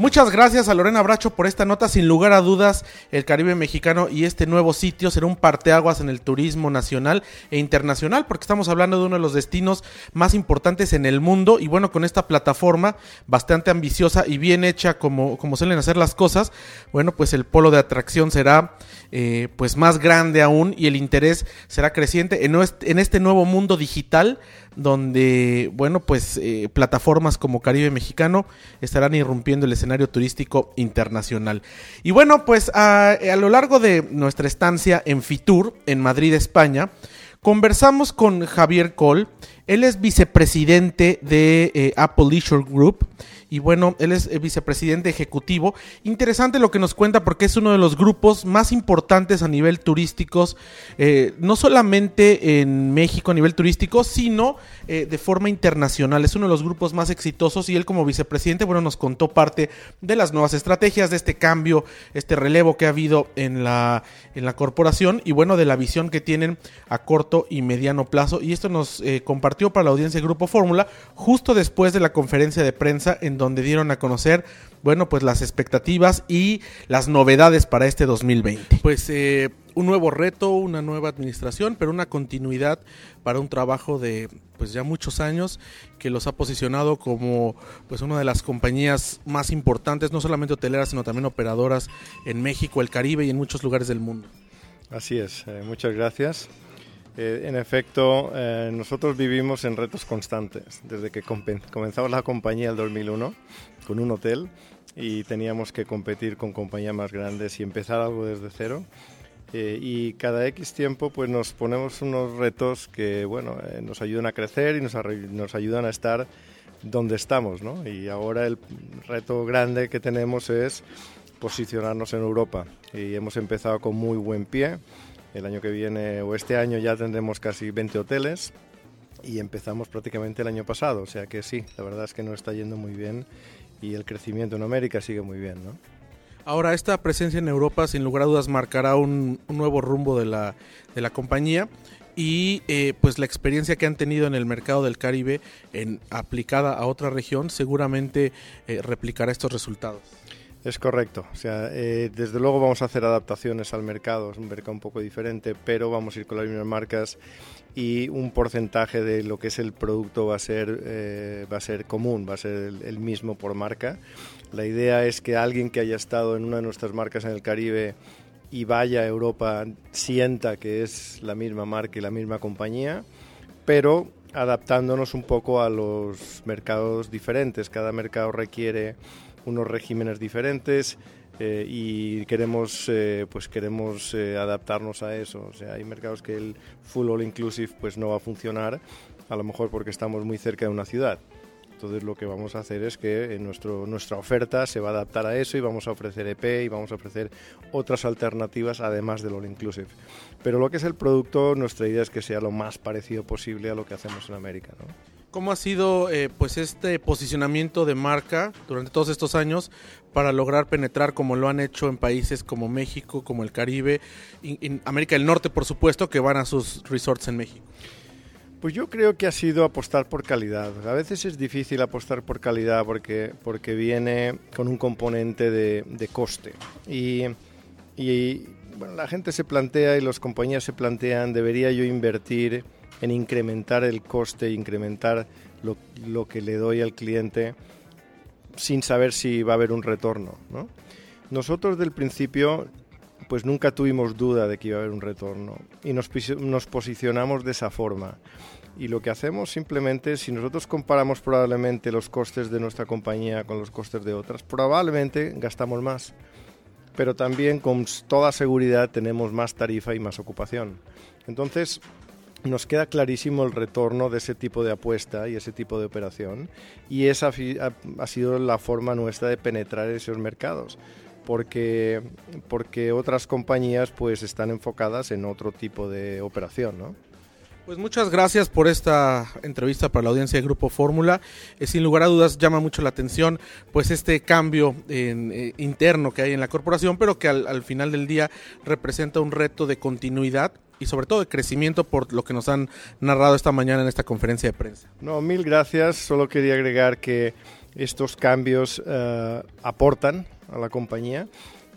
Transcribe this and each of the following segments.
Muchas gracias a Lorena Bracho por esta nota. Sin lugar a dudas, el Caribe mexicano y este nuevo sitio será un parteaguas en el turismo nacional e internacional, porque estamos hablando de uno de los destinos más importantes en el mundo. Y bueno, con esta plataforma bastante ambiciosa y bien hecha, como, como suelen hacer las cosas, bueno, pues el polo de atracción será eh, pues más grande aún y el interés será creciente en, este nuevo mundo digital donde, bueno, pues eh, plataformas como Caribe Mexicano estarán irrumpiendo el escenario turístico internacional. Y bueno, pues a, lo largo de nuestra estancia en Fitur, en Madrid, España, conversamos con Javier Cole, él es vicepresidente de eh, Apple Leisure Group y bueno, él es vicepresidente ejecutivo. Interesante lo que nos cuenta porque es uno de los grupos más importantes a nivel turístico, eh, no solamente en México a nivel turístico, sino eh, de forma internacional. Es uno de los grupos más exitosos y él como vicepresidente, bueno, nos contó parte de las nuevas estrategias, de este cambio, este relevo que ha habido en la, en la corporación y bueno, de la visión que tienen a corto y mediano plazo. Y esto nos eh, compartió para la audiencia del Grupo Fórmula justo después de la conferencia de prensa en donde dieron a conocer, bueno, pues las expectativas y las novedades para este 2020. Pues eh, un nuevo reto, una nueva administración, pero una continuidad para un trabajo de pues ya muchos años que los ha posicionado como pues una de las compañías más importantes, no solamente hoteleras, sino también operadoras en México, el Caribe y en muchos lugares del mundo. Así es, eh, muchas gracias. Eh, en efecto, eh, nosotros vivimos en retos constantes. Desde que comenzamos la compañía el 2001 con un hotel y teníamos que competir con compañías más grandes y empezar algo desde cero. Eh, y cada X tiempo pues nos ponemos unos retos que bueno, nos ayudan a crecer y nos, nos ayudan a estar donde estamos. ¿no? Y ahora el reto grande que tenemos es posicionarnos en Europa. Y hemos empezado con muy buen pie. El año que viene o este año ya tendremos casi 20 hoteles y empezamos prácticamente el año pasado. O sea que sí, la verdad es que nos está yendo muy bien y el crecimiento en América sigue muy bien. ¿no? Ahora, esta presencia en Europa sin lugar a dudas marcará un, nuevo rumbo de la, de la compañía y eh, pues la experiencia que han tenido en el mercado del Caribe en, aplicada a otra región seguramente eh, replicará estos resultados. Es correcto. O sea, eh, desde luego vamos a hacer adaptaciones al mercado, es un mercado un poco diferente, pero vamos a ir con las mismas marcas y un porcentaje de lo que es el producto va a ser, eh, va a ser común, va a ser el, mismo por marca. La idea es que alguien que haya estado en una de nuestras marcas en el Caribe y vaya a Europa sienta que es la misma marca y la misma compañía, pero adaptándonos un poco a los mercados diferentes. Cada mercado requiere unos regímenes diferentes eh, y queremos, eh, pues queremos eh, adaptarnos a eso. O sea, hay mercados que el full all inclusive pues no va a funcionar, a lo mejor porque estamos muy cerca de una ciudad. Entonces lo que vamos a hacer es que nuestro, nuestra oferta se va a adaptar a eso y vamos a ofrecer EP y vamos a ofrecer otras alternativas además del all inclusive. Pero lo que es el producto, nuestra idea es que sea lo más parecido posible a lo que hacemos en América. ¿no? ¿Cómo ha sido eh, pues este posicionamiento de marca durante todos estos años para lograr penetrar como lo han hecho en países como México, como el Caribe, en América del Norte, por supuesto, que van a sus resorts en México? Pues yo creo que ha sido apostar por calidad. A veces es difícil apostar por calidad porque, porque viene con un componente de, de coste. Y, y bueno, la gente se plantea y las compañías se plantean, ¿debería yo invertir? En incrementar el coste, incrementar lo, lo, que le doy al cliente sin saber si va a haber un retorno. ¿no? Nosotros del principio pues nunca tuvimos duda de que iba a haber un retorno y nos, nos posicionamos de esa forma. Y lo que hacemos simplemente, si nosotros comparamos probablemente los costes de nuestra compañía con los costes de otras, probablemente gastamos más. Pero también con toda seguridad tenemos más tarifa y más ocupación. Entonces, nos queda clarísimo el retorno de ese tipo de apuesta y ese tipo de operación y esa ha, sido la forma nuestra de penetrar esos mercados porque, porque otras compañías pues están enfocadas en otro tipo de operación, ¿no? Pues muchas gracias por esta entrevista para la audiencia de Grupo Fórmula. Eh, sin lugar a dudas llama mucho la atención pues este cambio eh, interno que hay en la corporación, pero que al, final del día representa un reto de continuidad y sobre todo de crecimiento por lo que nos han narrado esta mañana en esta conferencia de prensa. No, mil gracias. Solo quería agregar que estos cambios eh, aportan a la compañía.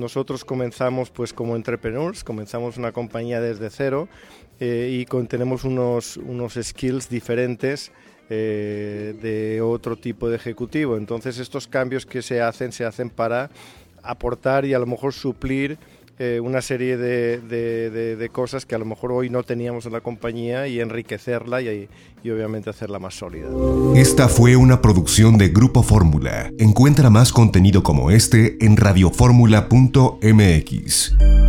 Nosotros comenzamos pues como entrepreneurs, comenzamos una compañía desde cero eh, y tenemos unos, unos skills diferentes eh, de otro tipo de ejecutivo. Entonces estos cambios que se hacen se hacen para aportar y a lo mejor suplir eh, una serie de, de, de, cosas que a lo mejor hoy no teníamos en la compañía y enriquecerla y, y obviamente hacerla más sólida. Esta fue una producción de Grupo Fórmula. Encuentra más contenido como este en radioformula.mx.